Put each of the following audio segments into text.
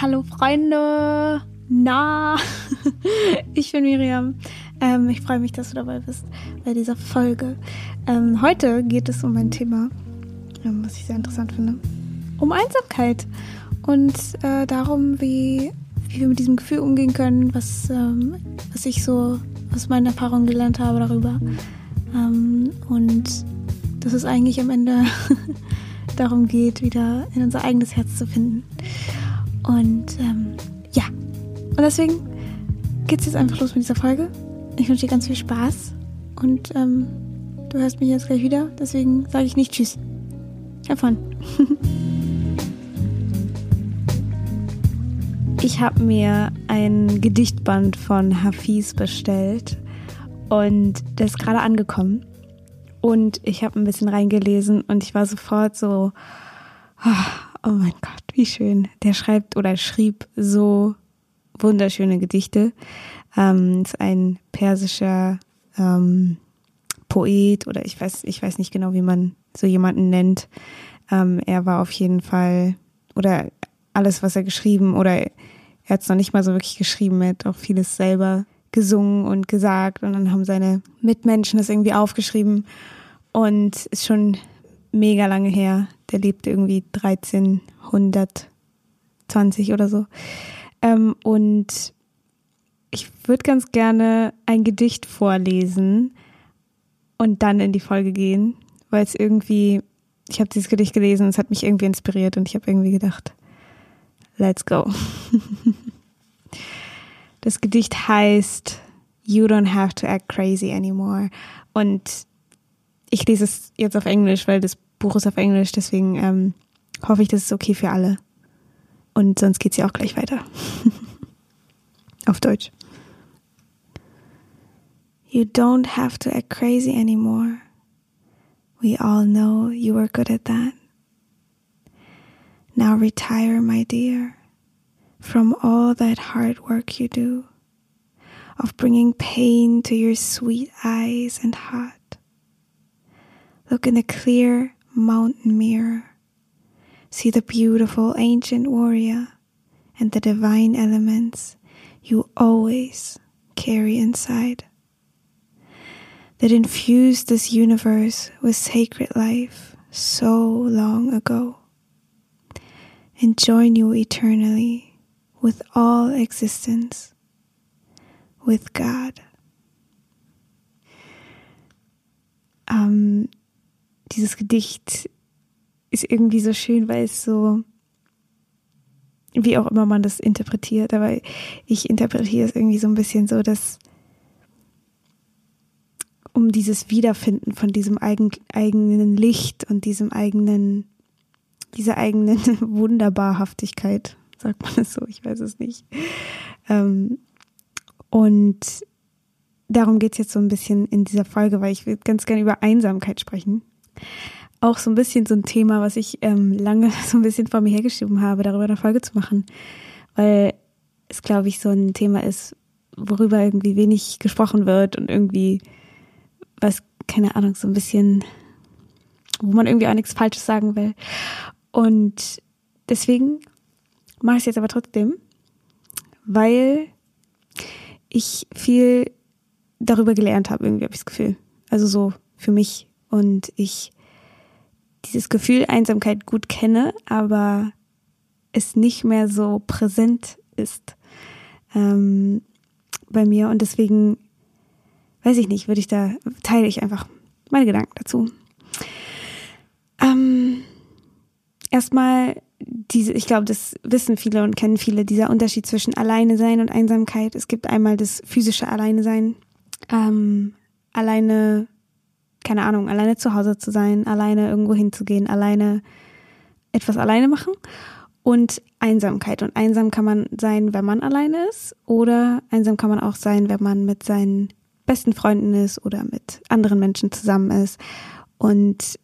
Hallo Freunde! Na, ich bin Miriam. Ähm, ich freue mich, dass du dabei bist bei dieser Folge. Ähm, heute geht es um ein Thema, ähm, was ich sehr interessant finde. Um Einsamkeit und äh, darum, wie, wie wir mit diesem Gefühl umgehen können, was, ähm, was ich so aus meinen Erfahrungen gelernt habe darüber. Ähm, und dass es eigentlich am Ende darum geht, wieder in unser eigenes Herz zu finden. Und ähm, ja, und deswegen geht es jetzt einfach los mit dieser Folge. Ich wünsche dir ganz viel Spaß und ähm, du hörst mich jetzt gleich wieder, deswegen sage ich nicht Tschüss. Have fun. ich habe mir ein Gedichtband von Hafiz bestellt und der ist gerade angekommen. Und ich habe ein bisschen reingelesen und ich war sofort so, oh, oh mein Gott, wie schön. Der schreibt oder schrieb so wunderschöne Gedichte. Ähm, ist ein persischer ähm, Poet oder ich weiß, ich weiß nicht genau, wie man so jemanden nennt. Ähm, er war auf jeden Fall oder alles, was er geschrieben oder er hat es noch nicht mal so wirklich geschrieben, er hat auch vieles selber gesungen und gesagt und dann haben seine Mitmenschen das irgendwie aufgeschrieben und ist schon mega lange her. Der lebte irgendwie 1320 oder so. Ähm, und ich würde ganz gerne ein Gedicht vorlesen und dann in die Folge gehen, weil es irgendwie, ich habe dieses Gedicht gelesen, es hat mich irgendwie inspiriert und ich habe irgendwie gedacht, let's go. Das Gedicht heißt You don't have to act crazy anymore. Und ich lese es jetzt auf Englisch, weil das Buch ist auf Englisch, deswegen ähm, hoffe ich, das ist okay für alle. Und sonst geht es ja auch gleich weiter. auf Deutsch. You don't have to act crazy anymore. We all know you were good at that. Now retire, my dear. from all that hard work you do, of bringing pain to your sweet eyes and heart. Look in the clear mountain mirror. See the beautiful ancient warrior and the divine elements you always carry inside that infused this universe with sacred life so long ago and join you eternally with all existence, with God. Ähm, dieses Gedicht ist irgendwie so schön, weil es so, wie auch immer man das interpretiert, aber ich interpretiere es irgendwie so ein bisschen so, dass um dieses Wiederfinden von diesem eigen, eigenen Licht und diesem eigenen, dieser eigenen Wunderbarhaftigkeit sagt man es so, ich weiß es nicht. Ähm, und darum geht es jetzt so ein bisschen in dieser Folge, weil ich will ganz gerne über Einsamkeit sprechen. Auch so ein bisschen so ein Thema, was ich ähm, lange so ein bisschen vor mir hergeschrieben habe, darüber eine Folge zu machen. Weil es, glaube ich, so ein Thema ist, worüber irgendwie wenig gesprochen wird und irgendwie was, keine Ahnung, so ein bisschen, wo man irgendwie auch nichts Falsches sagen will. Und deswegen mache ich es jetzt aber trotzdem, weil ich viel darüber gelernt habe, irgendwie habe ich das Gefühl. Also so für mich und ich dieses Gefühl Einsamkeit gut kenne, aber es nicht mehr so präsent ist ähm, bei mir und deswegen weiß ich nicht, würde ich da teile ich einfach meine Gedanken dazu. Ähm, erstmal diese, ich glaube, das wissen viele und kennen viele, dieser Unterschied zwischen Alleine sein und Einsamkeit. Es gibt einmal das physische Alleine sein, ähm, alleine, keine Ahnung, alleine zu Hause zu sein, alleine irgendwo hinzugehen, alleine etwas alleine machen und Einsamkeit. Und einsam kann man sein, wenn man alleine ist oder einsam kann man auch sein, wenn man mit seinen besten Freunden ist oder mit anderen Menschen zusammen ist. Und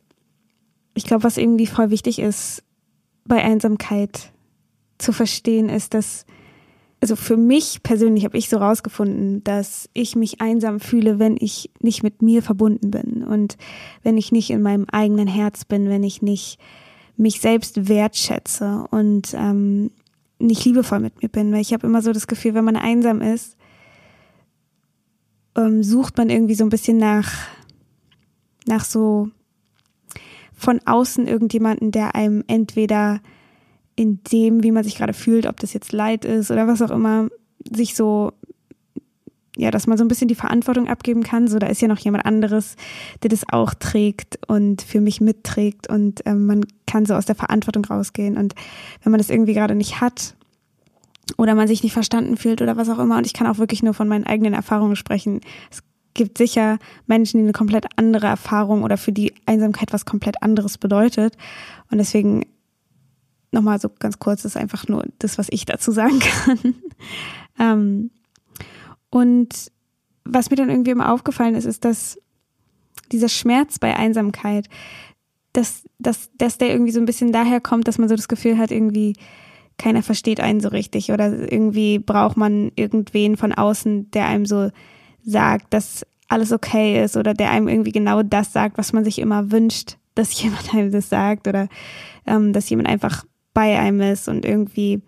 ich glaube, was irgendwie voll wichtig ist, bei Einsamkeit zu verstehen ist, dass, also für mich persönlich habe ich so rausgefunden, dass ich mich einsam fühle, wenn ich nicht mit mir verbunden bin und wenn ich nicht in meinem eigenen Herz bin, wenn ich nicht mich selbst wertschätze und ähm, nicht liebevoll mit mir bin, weil ich habe immer so das Gefühl, wenn man einsam ist, ähm, sucht man irgendwie so ein bisschen nach, nach so von außen irgendjemanden, der einem entweder in dem, wie man sich gerade fühlt, ob das jetzt Leid ist oder was auch immer, sich so, ja, dass man so ein bisschen die Verantwortung abgeben kann. So, da ist ja noch jemand anderes, der das auch trägt und für mich mitträgt und ähm, man kann so aus der Verantwortung rausgehen. Und wenn man das irgendwie gerade nicht hat oder man sich nicht verstanden fühlt oder was auch immer, und ich kann auch wirklich nur von meinen eigenen Erfahrungen sprechen. Es gibt sicher Menschen, die eine komplett andere Erfahrung oder für die Einsamkeit was komplett anderes bedeutet. Und deswegen nochmal so ganz kurz, das ist einfach nur das, was ich dazu sagen kann. ähm, und was mir dann irgendwie immer aufgefallen ist, ist, dass dieser Schmerz bei Einsamkeit, dass, dass, dass der irgendwie so ein bisschen daher kommt, dass man so das Gefühl hat, irgendwie keiner versteht einen so richtig oder irgendwie braucht man irgendwen von außen, der einem so sagt, dass alles okay ist oder der einem irgendwie genau das sagt, was man sich immer wünscht, dass jemand einem das sagt oder ähm, dass jemand einfach bei einem ist und irgendwie,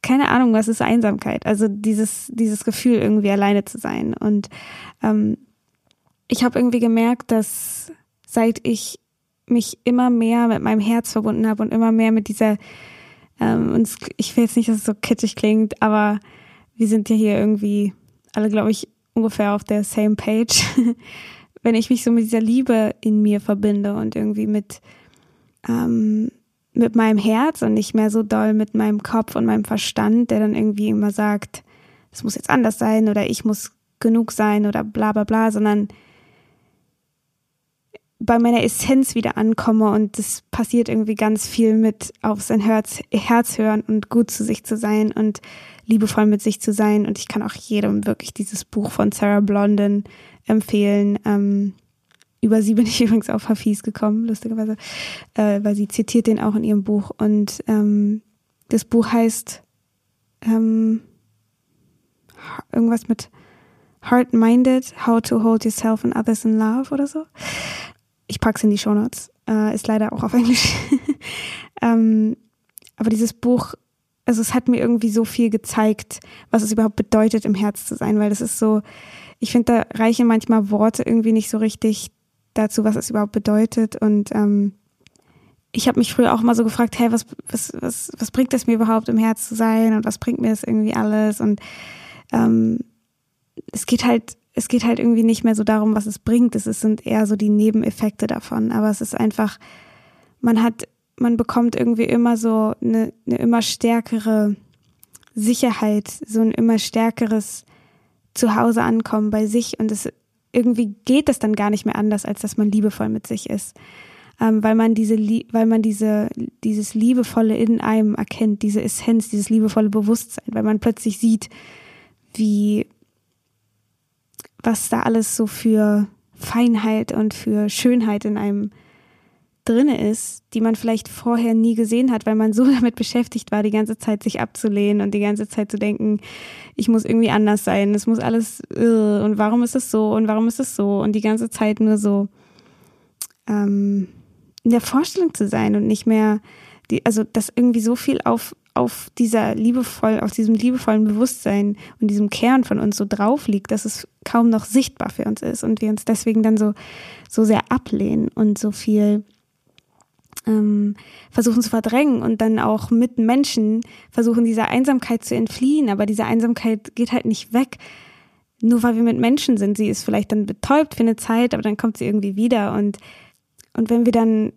keine Ahnung, was ist Einsamkeit? Also dieses, dieses Gefühl, irgendwie alleine zu sein. Und ähm, ich habe irgendwie gemerkt, dass seit ich mich immer mehr mit meinem Herz verbunden habe und immer mehr mit dieser, ähm, und ich will jetzt nicht, dass es so kitschig klingt, aber wir sind ja hier irgendwie alle, glaube ich, ungefähr auf der same page. Wenn ich mich so mit dieser Liebe in mir verbinde und irgendwie mit ähm, mit meinem Herz und nicht mehr so doll mit meinem Kopf und meinem Verstand, der dann irgendwie immer sagt, es muss jetzt anders sein oder ich muss genug sein oder bla bla bla, sondern bei meiner Essenz wieder ankomme und das passiert irgendwie ganz viel mit auf sein Herz, Herz hören und gut zu sich zu sein und liebevoll mit sich zu sein. Und ich kann auch jedem wirklich dieses Buch von Sarah Blondin empfehlen. Ähm, über sie bin ich übrigens auf Hafiz gekommen, lustigerweise, äh, weil sie zitiert den auch in ihrem Buch. Und ähm, das Buch heißt ähm, irgendwas mit Heart-Minded, How to Hold Yourself and Others in Love oder so. Ich pack's in die Shownotes. Äh, ist leider auch auf Englisch. ähm, aber dieses Buch, also es hat mir irgendwie so viel gezeigt, was es überhaupt bedeutet, im Herz zu sein, weil das ist so, ich finde, da reichen manchmal Worte irgendwie nicht so richtig dazu, was es überhaupt bedeutet. Und ähm, ich habe mich früher auch mal so gefragt, hey, was, was, was, was bringt es mir überhaupt im Herz zu sein und was bringt mir das irgendwie alles? Und ähm, es geht halt, es geht halt irgendwie nicht mehr so darum, was es bringt. Es sind eher so die Nebeneffekte davon. Aber es ist einfach, man hat, man bekommt irgendwie immer so eine, eine immer stärkere Sicherheit, so ein immer stärkeres Zuhause ankommen bei sich und es irgendwie geht es dann gar nicht mehr anders, als dass man liebevoll mit sich ist. Ähm, weil man diese, weil man diese, dieses Liebevolle in einem erkennt, diese Essenz, dieses liebevolle Bewusstsein, weil man plötzlich sieht, wie, was da alles so für Feinheit und für Schönheit in einem drinne ist, die man vielleicht vorher nie gesehen hat, weil man so damit beschäftigt war, die ganze Zeit sich abzulehnen und die ganze Zeit zu denken, ich muss irgendwie anders sein, es muss alles uh, und warum ist es so und warum ist es so? Und die ganze Zeit nur so ähm, in der Vorstellung zu sein und nicht mehr die, also dass irgendwie so viel auf auf dieser liebevoll, auf diesem liebevollen Bewusstsein und diesem Kern von uns so drauf liegt, dass es kaum noch sichtbar für uns ist und wir uns deswegen dann so, so sehr ablehnen und so viel ähm, versuchen zu verdrängen und dann auch mit Menschen versuchen, dieser Einsamkeit zu entfliehen. Aber diese Einsamkeit geht halt nicht weg, nur weil wir mit Menschen sind. Sie ist vielleicht dann betäubt für eine Zeit, aber dann kommt sie irgendwie wieder. Und, und wenn wir dann,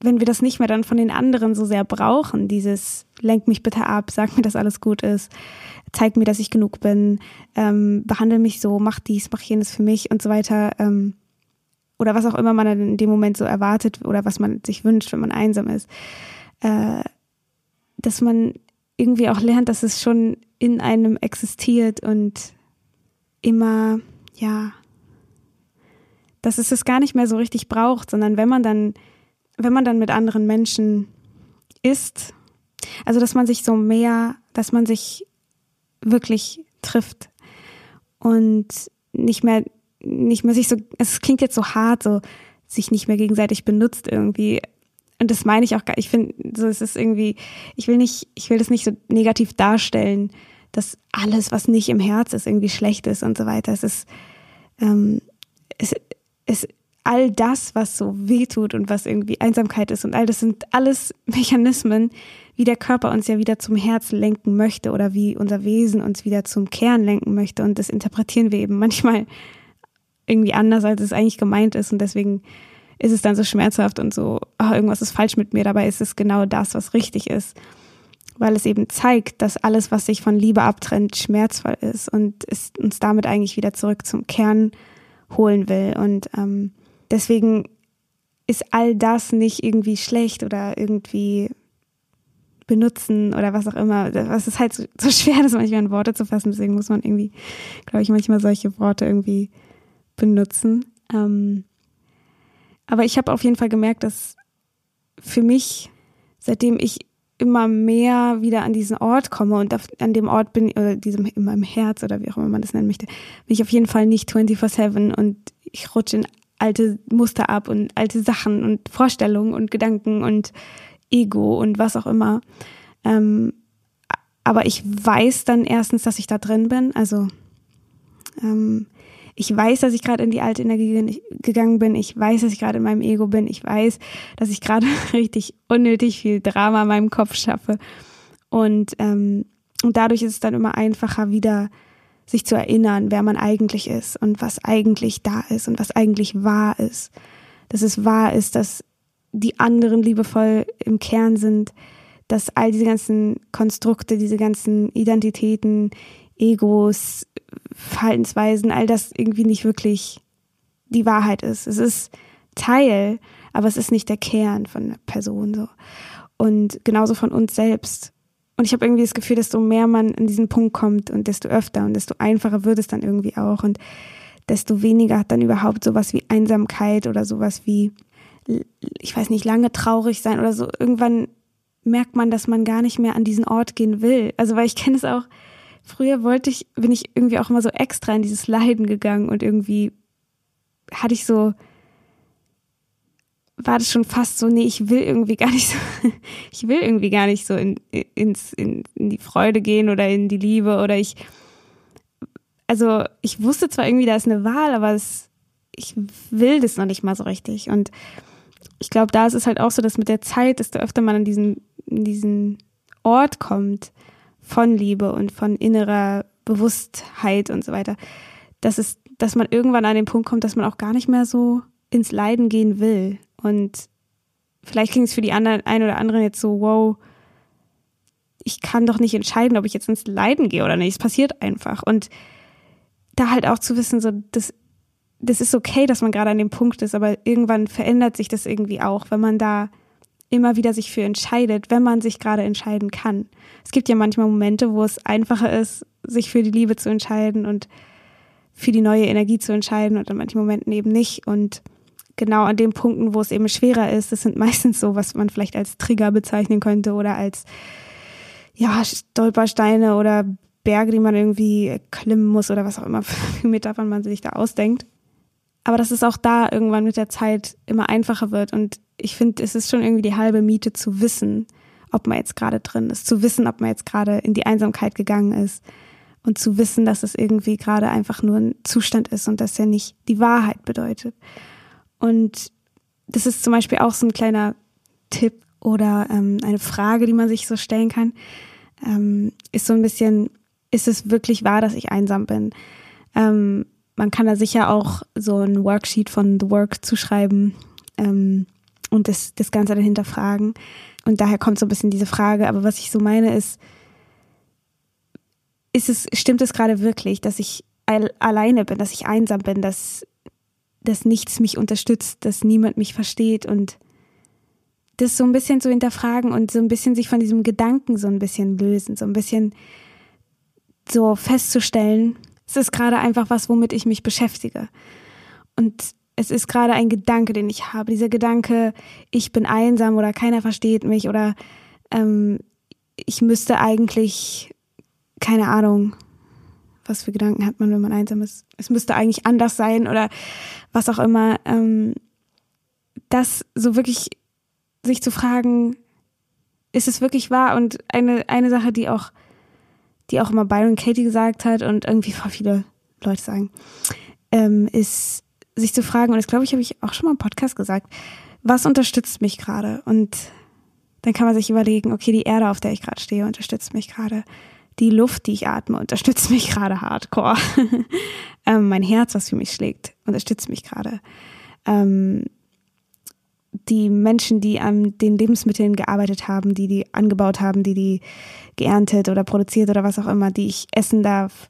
wenn wir das nicht mehr dann von den anderen so sehr brauchen, dieses lenk mich bitte ab, sag mir, dass alles gut ist, zeig mir, dass ich genug bin, ähm, behandle mich so, mach dies, mach jenes für mich und so weiter, ähm, oder was auch immer man in dem Moment so erwartet oder was man sich wünscht, wenn man einsam ist, äh, dass man irgendwie auch lernt, dass es schon in einem existiert und immer, ja, dass es es gar nicht mehr so richtig braucht, sondern wenn man dann, wenn man dann mit anderen Menschen ist, also dass man sich so mehr, dass man sich wirklich trifft und nicht mehr nicht mehr sich so, es klingt jetzt so hart, so sich nicht mehr gegenseitig benutzt irgendwie. und das meine ich auch gar, ich finde, so es ist irgendwie, ich will nicht, ich will das nicht so negativ darstellen, dass alles, was nicht im Herz ist, irgendwie schlecht ist und so weiter. Es ist, ähm, es, es, all das, was so wehtut und was irgendwie Einsamkeit ist und all das sind alles Mechanismen, wie der Körper uns ja wieder zum Herz lenken möchte oder wie unser Wesen uns wieder zum Kern lenken möchte. Und das interpretieren wir eben manchmal irgendwie anders, als es eigentlich gemeint ist. Und deswegen ist es dann so schmerzhaft und so, oh, irgendwas ist falsch mit mir. Dabei ist es genau das, was richtig ist. Weil es eben zeigt, dass alles, was sich von Liebe abtrennt, schmerzvoll ist und es uns damit eigentlich wieder zurück zum Kern holen will. Und ähm, deswegen ist all das nicht irgendwie schlecht oder irgendwie benutzen oder was auch immer. Es ist halt so, so schwer, das manchmal in Worte zu fassen. Deswegen muss man irgendwie, glaube ich, manchmal solche Worte irgendwie benutzen. Ähm, aber ich habe auf jeden Fall gemerkt, dass für mich, seitdem ich immer mehr wieder an diesen Ort komme und an dem Ort bin, oder diesem in meinem Herz oder wie auch immer man das nennen möchte, bin ich auf jeden Fall nicht 24-7 und ich rutsche in alte Muster ab und alte Sachen und Vorstellungen und Gedanken und Ego und was auch immer. Ähm, aber ich weiß dann erstens, dass ich da drin bin. Also ähm, ich weiß, dass ich gerade in die alte Energie gegangen bin. Ich weiß, dass ich gerade in meinem Ego bin. Ich weiß, dass ich gerade richtig unnötig viel Drama in meinem Kopf schaffe. Und, ähm, und dadurch ist es dann immer einfacher, wieder sich zu erinnern, wer man eigentlich ist und was eigentlich da ist und was eigentlich wahr ist. Dass es wahr ist, dass die anderen liebevoll im Kern sind, dass all diese ganzen Konstrukte, diese ganzen Identitäten, Egos, Verhaltensweisen, all das irgendwie nicht wirklich die Wahrheit ist. Es ist Teil, aber es ist nicht der Kern von der Person so. Und genauso von uns selbst. Und ich habe irgendwie das Gefühl, desto mehr man an diesen Punkt kommt und desto öfter und desto einfacher wird es dann irgendwie auch und desto weniger hat dann überhaupt sowas wie Einsamkeit oder sowas wie, ich weiß nicht, lange traurig sein oder so. Irgendwann merkt man, dass man gar nicht mehr an diesen Ort gehen will. Also weil ich kenne es auch, früher wollte ich, bin ich irgendwie auch immer so extra in dieses Leiden gegangen und irgendwie hatte ich so, war das schon fast so, nee, ich will irgendwie gar nicht so, ich will irgendwie gar nicht so in, ins, in, in die Freude gehen oder in die Liebe oder ich, also ich wusste zwar irgendwie, da ist eine Wahl, aber es, ich will das noch nicht mal so richtig. Und ich glaube, da ist es halt auch so, dass mit der Zeit, desto öfter man an diesen, in diesen Ort kommt, von Liebe und von innerer Bewusstheit und so weiter, dass es, dass man irgendwann an den Punkt kommt, dass man auch gar nicht mehr so ins Leiden gehen will. Und vielleicht klingt es für die anderen, ein oder anderen jetzt so, wow, ich kann doch nicht entscheiden, ob ich jetzt ins Leiden gehe oder nicht. Es passiert einfach. Und da halt auch zu wissen, so, das, das ist okay, dass man gerade an dem Punkt ist, aber irgendwann verändert sich das irgendwie auch, wenn man da immer wieder sich für entscheidet, wenn man sich gerade entscheiden kann. Es gibt ja manchmal Momente, wo es einfacher ist, sich für die Liebe zu entscheiden und für die neue Energie zu entscheiden und an manchen Momenten eben nicht. Und genau an den Punkten, wo es eben schwerer ist, das sind meistens so, was man vielleicht als Trigger bezeichnen könnte oder als ja, Stolpersteine oder Berge, die man irgendwie klimmen muss oder was auch immer für Metaphern man sich da ausdenkt. Aber dass es auch da irgendwann mit der Zeit immer einfacher wird und ich finde, es ist schon irgendwie die halbe Miete zu wissen, ob man jetzt gerade drin ist, zu wissen, ob man jetzt gerade in die Einsamkeit gegangen ist und zu wissen, dass es irgendwie gerade einfach nur ein Zustand ist und dass er nicht die Wahrheit bedeutet. Und das ist zum Beispiel auch so ein kleiner Tipp oder ähm, eine Frage, die man sich so stellen kann, ähm, ist so ein bisschen, ist es wirklich wahr, dass ich einsam bin? Ähm, man kann da sicher auch so ein Worksheet von The Work zuschreiben. Ähm, und das, das Ganze dahinter fragen. Und daher kommt so ein bisschen diese Frage. Aber was ich so meine ist, ist es, stimmt es gerade wirklich, dass ich alleine bin, dass ich einsam bin, dass, dass nichts mich unterstützt, dass niemand mich versteht und das so ein bisschen zu hinterfragen und so ein bisschen sich von diesem Gedanken so ein bisschen lösen, so ein bisschen so festzustellen, es ist gerade einfach was, womit ich mich beschäftige. Und es ist gerade ein Gedanke, den ich habe. Dieser Gedanke, ich bin einsam oder keiner versteht mich oder ähm, ich müsste eigentlich, keine Ahnung, was für Gedanken hat man, wenn man einsam ist? Es müsste eigentlich anders sein oder was auch immer. Ähm, das so wirklich sich zu fragen, ist es wirklich wahr? Und eine, eine Sache, die auch, die auch immer Byron Katie gesagt hat und irgendwie voll viele Leute sagen, ähm, ist sich zu fragen, und das glaube ich, habe ich auch schon mal im Podcast gesagt, was unterstützt mich gerade? Und dann kann man sich überlegen, okay, die Erde, auf der ich gerade stehe, unterstützt mich gerade. Die Luft, die ich atme, unterstützt mich gerade hardcore. ähm, mein Herz, was für mich schlägt, unterstützt mich gerade. Ähm, die Menschen, die an den Lebensmitteln gearbeitet haben, die die angebaut haben, die die geerntet oder produziert oder was auch immer, die ich essen darf,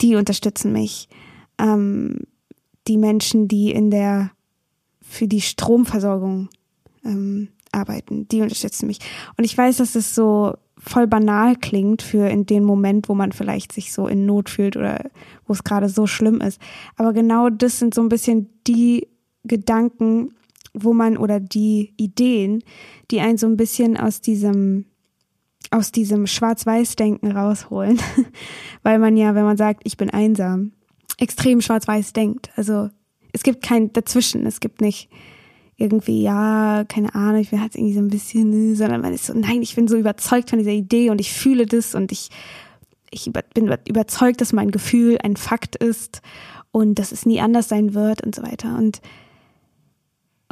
die unterstützen mich. Ähm, die Menschen, die in der für die Stromversorgung ähm, arbeiten, die unterstützen mich. Und ich weiß, dass es so voll banal klingt für in den Moment, wo man vielleicht sich so in Not fühlt oder wo es gerade so schlimm ist. Aber genau das sind so ein bisschen die Gedanken, wo man oder die Ideen, die einen so ein bisschen aus diesem aus diesem Schwarz-Weiß-Denken rausholen, weil man ja, wenn man sagt, ich bin einsam, extrem schwarz-weiß denkt. Also es gibt kein Dazwischen, es gibt nicht irgendwie, ja, keine Ahnung, ich bin halt irgendwie so ein bisschen, sondern man ist so, nein, ich bin so überzeugt von dieser Idee und ich fühle das und ich, ich bin überzeugt, dass mein Gefühl ein Fakt ist und dass es nie anders sein wird und so weiter. Und,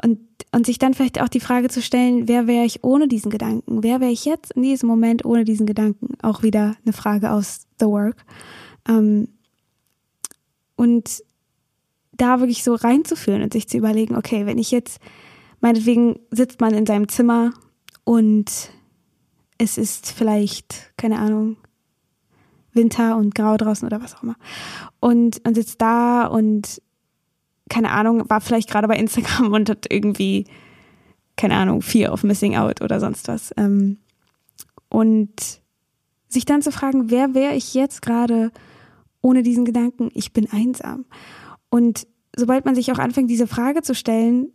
und, und sich dann vielleicht auch die Frage zu stellen, wer wäre ich ohne diesen Gedanken? Wer wäre ich jetzt in diesem Moment ohne diesen Gedanken? Auch wieder eine Frage aus The Work. Ähm, und da wirklich so reinzufühlen und sich zu überlegen, okay, wenn ich jetzt, meinetwegen sitzt man in seinem Zimmer und es ist vielleicht, keine Ahnung, Winter und grau draußen oder was auch immer. Und, und sitzt da und, keine Ahnung, war vielleicht gerade bei Instagram und hat irgendwie, keine Ahnung, vier auf Missing Out oder sonst was. Ähm, und sich dann zu fragen, wer wäre ich jetzt gerade ohne diesen Gedanken, ich bin einsam. Und sobald man sich auch anfängt, diese Frage zu stellen,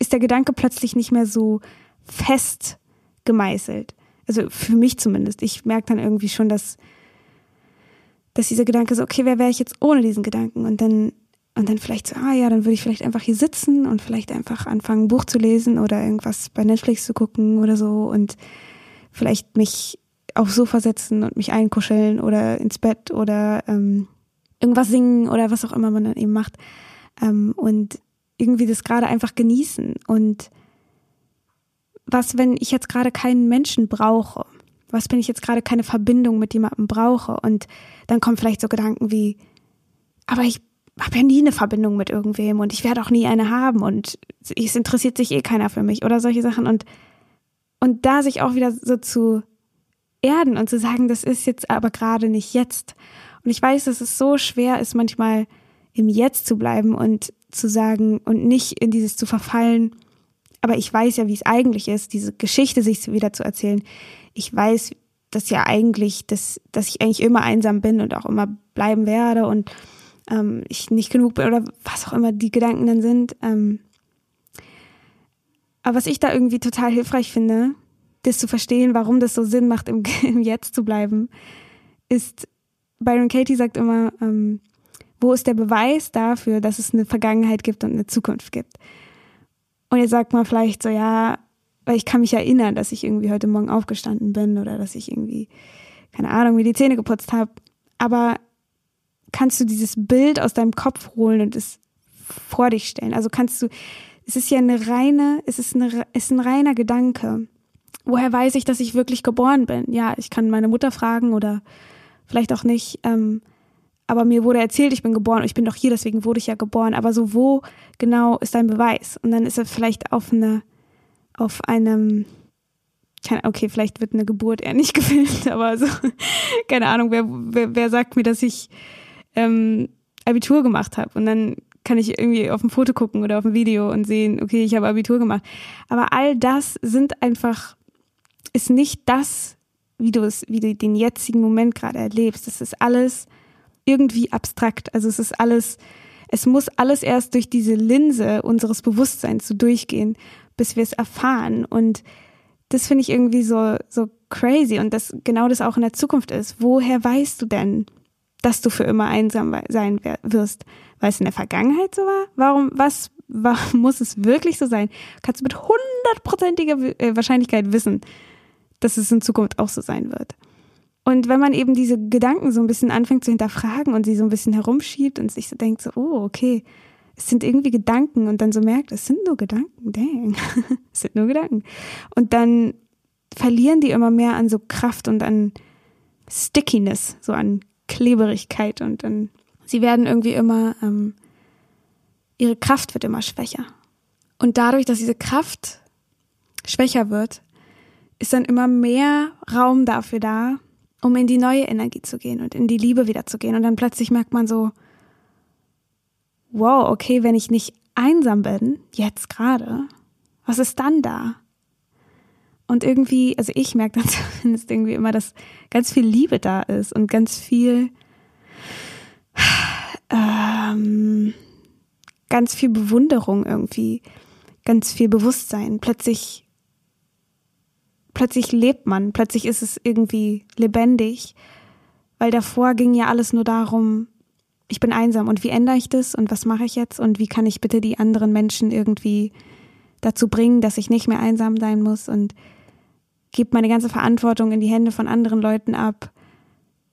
ist der Gedanke plötzlich nicht mehr so fest gemeißelt. Also für mich zumindest. Ich merke dann irgendwie schon, dass, dass dieser Gedanke so, okay, wer wäre ich jetzt ohne diesen Gedanken? Und dann, und dann vielleicht so, ah ja, dann würde ich vielleicht einfach hier sitzen und vielleicht einfach anfangen, ein Buch zu lesen oder irgendwas bei Netflix zu gucken oder so und vielleicht mich aufs Sofa setzen und mich einkuscheln oder ins Bett oder ähm, irgendwas singen oder was auch immer man dann eben macht. Ähm, und irgendwie das gerade einfach genießen. Und was, wenn ich jetzt gerade keinen Menschen brauche? Was, wenn ich jetzt gerade keine Verbindung mit jemandem brauche? Und dann kommen vielleicht so Gedanken wie, aber ich habe ja nie eine Verbindung mit irgendwem und ich werde auch nie eine haben und es interessiert sich eh keiner für mich oder solche Sachen. Und, und da sich auch wieder so zu erden und zu sagen, das ist jetzt aber gerade nicht jetzt. Und ich weiß, dass es so schwer ist, manchmal im Jetzt zu bleiben und zu sagen und nicht in dieses zu verfallen. Aber ich weiß ja, wie es eigentlich ist, diese Geschichte sich wieder zu erzählen. Ich weiß, dass ja eigentlich, dass, dass ich eigentlich immer einsam bin und auch immer bleiben werde und ähm, ich nicht genug bin oder was auch immer die Gedanken dann sind. Ähm, aber was ich da irgendwie total hilfreich finde, das zu verstehen, warum das so Sinn macht, im, im Jetzt zu bleiben, ist, Byron Katie sagt immer, ähm, wo ist der Beweis dafür, dass es eine Vergangenheit gibt und eine Zukunft gibt? Und jetzt sagt man vielleicht so, ja, weil ich kann mich erinnern, dass ich irgendwie heute Morgen aufgestanden bin oder dass ich irgendwie, keine Ahnung, mir die Zähne geputzt habe. Aber kannst du dieses Bild aus deinem Kopf holen und es vor dich stellen? Also kannst du, es ist ja eine reine, es ist, eine, es ist ein reiner Gedanke woher weiß ich, dass ich wirklich geboren bin? Ja, ich kann meine Mutter fragen oder vielleicht auch nicht. Ähm, aber mir wurde erzählt, ich bin geboren und ich bin doch hier, deswegen wurde ich ja geboren. Aber so, wo genau ist dein Beweis? Und dann ist er vielleicht auf eine, auf einem, okay, vielleicht wird eine Geburt eher nicht gefilmt, aber so, keine Ahnung, wer, wer, wer sagt mir, dass ich ähm, Abitur gemacht habe? Und dann kann ich irgendwie auf ein Foto gucken oder auf ein Video und sehen, okay, ich habe Abitur gemacht. Aber all das sind einfach ist nicht das, wie du es, wie du den jetzigen Moment gerade erlebst. Das ist alles irgendwie abstrakt. Also es ist alles, es muss alles erst durch diese Linse unseres Bewusstseins so durchgehen, bis wir es erfahren. Und das finde ich irgendwie so, so crazy und dass genau das auch in der Zukunft ist. Woher weißt du denn, dass du für immer einsam sein wirst? Weil es in der Vergangenheit so war? Warum, was muss es wirklich so sein? Kannst du mit hundertprozentiger äh, Wahrscheinlichkeit wissen, dass es in Zukunft auch so sein wird. Und wenn man eben diese Gedanken so ein bisschen anfängt zu hinterfragen und sie so ein bisschen herumschiebt und sich so denkt, so, oh, okay, es sind irgendwie Gedanken und dann so merkt, es sind nur Gedanken, dang, es sind nur Gedanken. Und dann verlieren die immer mehr an so Kraft und an Stickiness, so an Kleberigkeit und dann, sie werden irgendwie immer, ähm, ihre Kraft wird immer schwächer. Und dadurch, dass diese Kraft schwächer wird, ist dann immer mehr Raum dafür da, um in die neue Energie zu gehen und in die Liebe wieder zu gehen. Und dann plötzlich merkt man so, wow, okay, wenn ich nicht einsam bin, jetzt gerade, was ist dann da? Und irgendwie, also ich merke dann zumindest irgendwie immer, dass ganz viel Liebe da ist und ganz viel, ähm, ganz viel Bewunderung irgendwie, ganz viel Bewusstsein. Plötzlich, plötzlich lebt man, plötzlich ist es irgendwie lebendig, weil davor ging ja alles nur darum, ich bin einsam und wie ändere ich das und was mache ich jetzt und wie kann ich bitte die anderen Menschen irgendwie dazu bringen, dass ich nicht mehr einsam sein muss und gebe meine ganze Verantwortung in die Hände von anderen Leuten ab,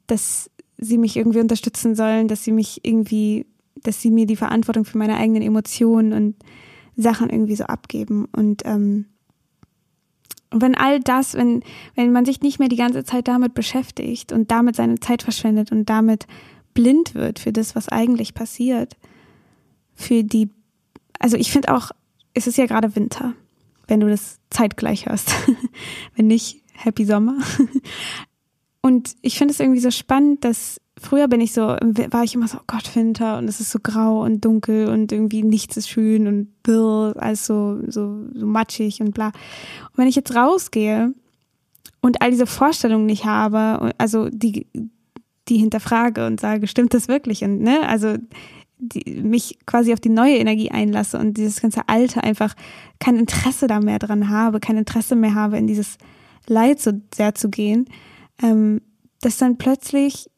dass sie mich irgendwie unterstützen sollen, dass sie mich irgendwie, dass sie mir die Verantwortung für meine eigenen Emotionen und Sachen irgendwie so abgeben. Und ähm, und wenn all das, wenn, wenn man sich nicht mehr die ganze Zeit damit beschäftigt und damit seine Zeit verschwendet und damit blind wird für das, was eigentlich passiert. Für die, also ich finde auch, es ist ja gerade Winter, wenn du das zeitgleich hörst. wenn nicht, Happy Sommer. Und ich finde es irgendwie so spannend, dass früher bin ich so, war ich immer so, oh Gott, Winter und es ist so grau und dunkel und irgendwie nichts ist schön und alles so, so, so matschig und bla. Und wenn ich jetzt rausgehe und all diese Vorstellungen nicht habe, also die, die hinterfrage und sage, stimmt das wirklich? Und ne, also die, mich quasi auf die neue Energie einlasse und dieses ganze Alte einfach kein Interesse da mehr dran habe, kein Interesse mehr habe, in dieses Leid so sehr zu gehen, ähm, dass dann plötzlich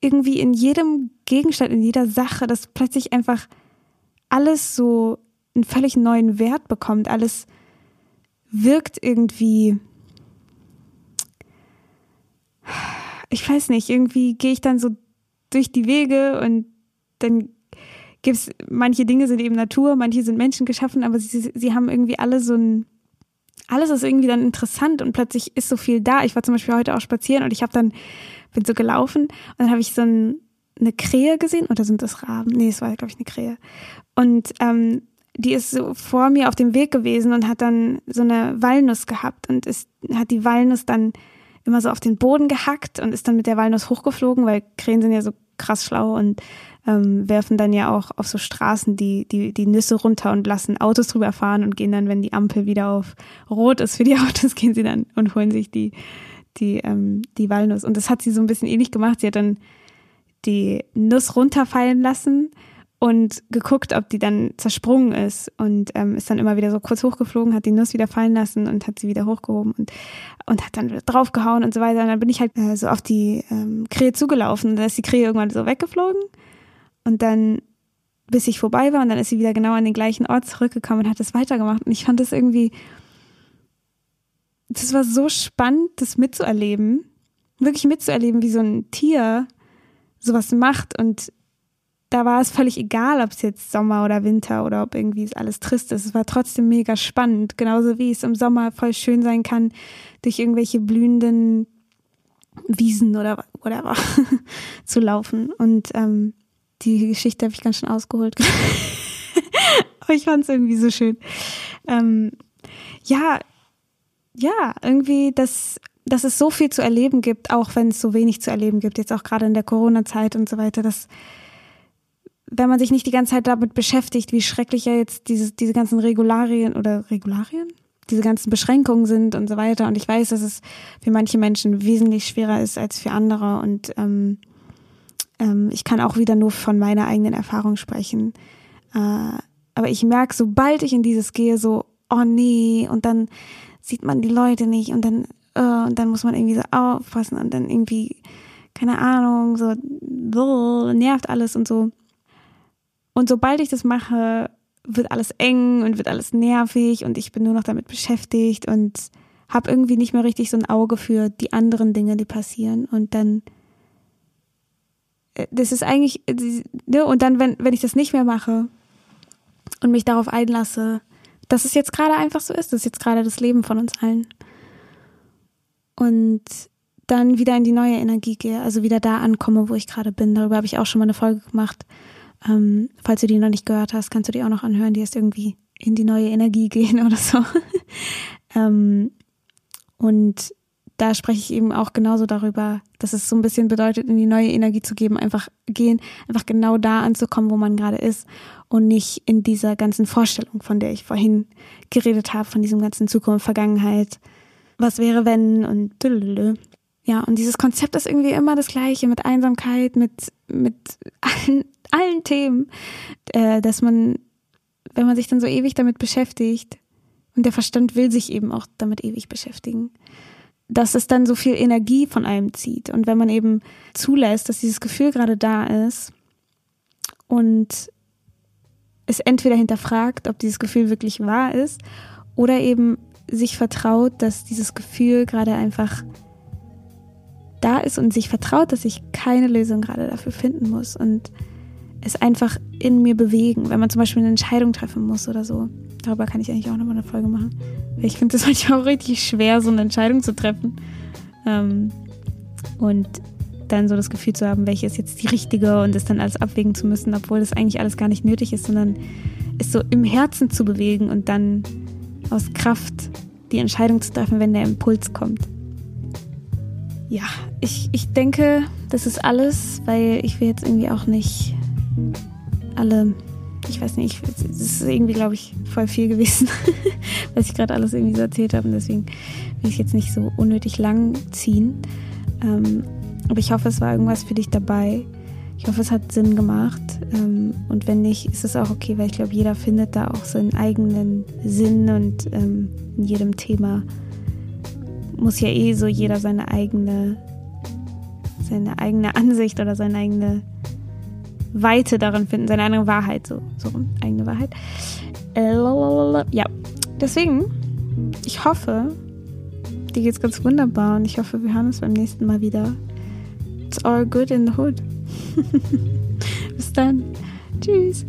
irgendwie in jedem Gegenstand, in jeder Sache, dass plötzlich einfach alles so einen völlig neuen Wert bekommt, alles wirkt irgendwie ich weiß nicht, irgendwie gehe ich dann so durch die Wege und dann gibt's manche Dinge sind eben Natur, manche sind Menschen geschaffen, aber sie, sie haben irgendwie alle so ein, alles ist irgendwie dann interessant und plötzlich ist so viel da. Ich war zum Beispiel heute auch spazieren und ich habe dann, bin so gelaufen und dann habe ich so ein, eine Krähe gesehen oder sind das Raben? Nee, es war, glaube ich, eine Krähe. Und ähm, die ist so vor mir auf dem Weg gewesen und hat dann so eine Walnuss gehabt und ist, hat die Walnuss dann immer so auf den Boden gehackt und ist dann mit der Walnuss hochgeflogen, weil Krähen sind ja so krass schlau und ähm, werfen dann ja auch auf so Straßen die, die, die Nüsse runter und lassen Autos drüber fahren und gehen dann, wenn die Ampel wieder auf Rot ist für die Autos, gehen sie dann und holen sich die, die, ähm, die Walnuss. Und das hat sie so ein bisschen ähnlich gemacht. Sie hat dann die Nuss runterfallen lassen und geguckt, ob die dann zersprungen ist und ähm, ist dann immer wieder so kurz hochgeflogen, hat die Nuss wieder fallen lassen und hat sie wieder hochgehoben und, und hat dann draufgehauen und so weiter. Und dann bin ich halt äh, so auf die ähm, Krähe zugelaufen und dann ist die Krähe irgendwann so weggeflogen und dann bis ich vorbei war und dann ist sie wieder genau an den gleichen Ort zurückgekommen und hat das weitergemacht und ich fand das irgendwie, das war so spannend, das mitzuerleben, wirklich mitzuerleben, wie so ein Tier sowas macht und da war es völlig egal, ob es jetzt Sommer oder Winter oder ob irgendwie es alles trist ist. Es war trotzdem mega spannend, genauso wie es im Sommer voll schön sein kann, durch irgendwelche blühenden Wiesen oder whatever zu laufen. Und ähm, die Geschichte habe ich ganz schön ausgeholt. Aber ich fand es irgendwie so schön. Ähm, ja, ja, irgendwie, dass, dass es so viel zu erleben gibt, auch wenn es so wenig zu erleben gibt, jetzt auch gerade in der Corona-Zeit und so weiter, dass wenn man sich nicht die ganze Zeit damit beschäftigt, wie schrecklich ja jetzt diese, diese ganzen Regularien oder Regularien? Diese ganzen Beschränkungen sind und so weiter. Und ich weiß, dass es für manche Menschen wesentlich schwerer ist als für andere. Und ähm, ähm, ich kann auch wieder nur von meiner eigenen Erfahrung sprechen. Äh, aber ich merke, sobald ich in dieses gehe, so, oh nee, und dann sieht man die Leute nicht und dann, uh, und dann muss man irgendwie so aufpassen und dann irgendwie, keine Ahnung, so, nervt alles und so Und sobald ich das mache, wird alles eng und wird alles nervig und ich bin nur noch damit beschäftigt und habe irgendwie nicht mehr richtig so ein Auge für die anderen Dinge, die passieren. Und dann, äh, das ist eigentlich, ne, und dann, wenn, wenn ich das nicht mehr mache und mich darauf einlasse, dass es jetzt gerade einfach so ist, das ist jetzt gerade das Leben von uns allen. Und dann wieder in die neue Energie gehe, also wieder da ankomme, wo ich gerade bin. Darüber habe ich auch schon mal eine Folge gemacht. Ähm, falls du die noch nicht gehört hast, kannst du die auch noch anhören. Die ist irgendwie in die neue Energie gehen oder so. ähm, und da spreche ich eben auch genauso darüber, dass es so ein bisschen bedeutet, in die neue Energie zu geben, einfach gehen, einfach genau da anzukommen, wo man gerade ist und nicht in dieser ganzen Vorstellung, von der ich vorhin geredet habe, von diesem ganzen Zukunft, Vergangenheit, was wäre wenn und ja, und dieses Konzept ist irgendwie immer das gleiche mit Einsamkeit, mit, mit allen, allen Themen, äh, dass man, wenn man sich dann so ewig damit beschäftigt, und der Verstand will sich eben auch damit ewig beschäftigen, dass es dann so viel Energie von einem zieht. Und wenn man eben zulässt, dass dieses Gefühl gerade da ist und es entweder hinterfragt, ob dieses Gefühl wirklich wahr ist, oder eben sich vertraut, dass dieses Gefühl gerade einfach da ist und sich vertraut, dass ich keine Lösung gerade dafür finden muss und es einfach in mir bewegen, wenn man zum Beispiel eine Entscheidung treffen muss oder so. Darüber kann ich eigentlich auch nochmal eine Folge machen. Ich finde es manchmal auch richtig schwer, so eine Entscheidung zu treffen. Ähm, und dann so das Gefühl zu haben, welche ist jetzt die richtige und es dann alles abwägen zu müssen, obwohl das eigentlich alles gar nicht nötig ist, sondern es so im Herzen zu bewegen und dann aus Kraft die Entscheidung zu treffen, wenn der Impuls kommt. Ja, ich, ich denke, das ist alles, weil ich will jetzt irgendwie auch nicht alle, ich weiß nicht, es ist irgendwie, glaube ich, voll viel gewesen, was ich gerade alles irgendwie so erzählt habe und deswegen will ich jetzt nicht so unnötig lang ziehen. Ähm, aber ich hoffe, es war irgendwas für dich dabei. Ich hoffe, es hat Sinn gemacht. Ähm, und wenn nicht, ist es auch okay, weil ich glaube, jeder findet da auch seinen eigenen Sinn und ähm, in jedem Thema muss ja eh so jeder seine eigene, seine eigene Ansicht oder seine eigene Weite darin finden, seine eigene Wahrheit, so, so rum, eigene Wahrheit. Äh, ja, deswegen, ich hoffe, dir geht's ganz wunderbar und ich hoffe, wir hören uns beim nächsten Mal wieder. It's all good in the hood. Bis dann. Tschüss.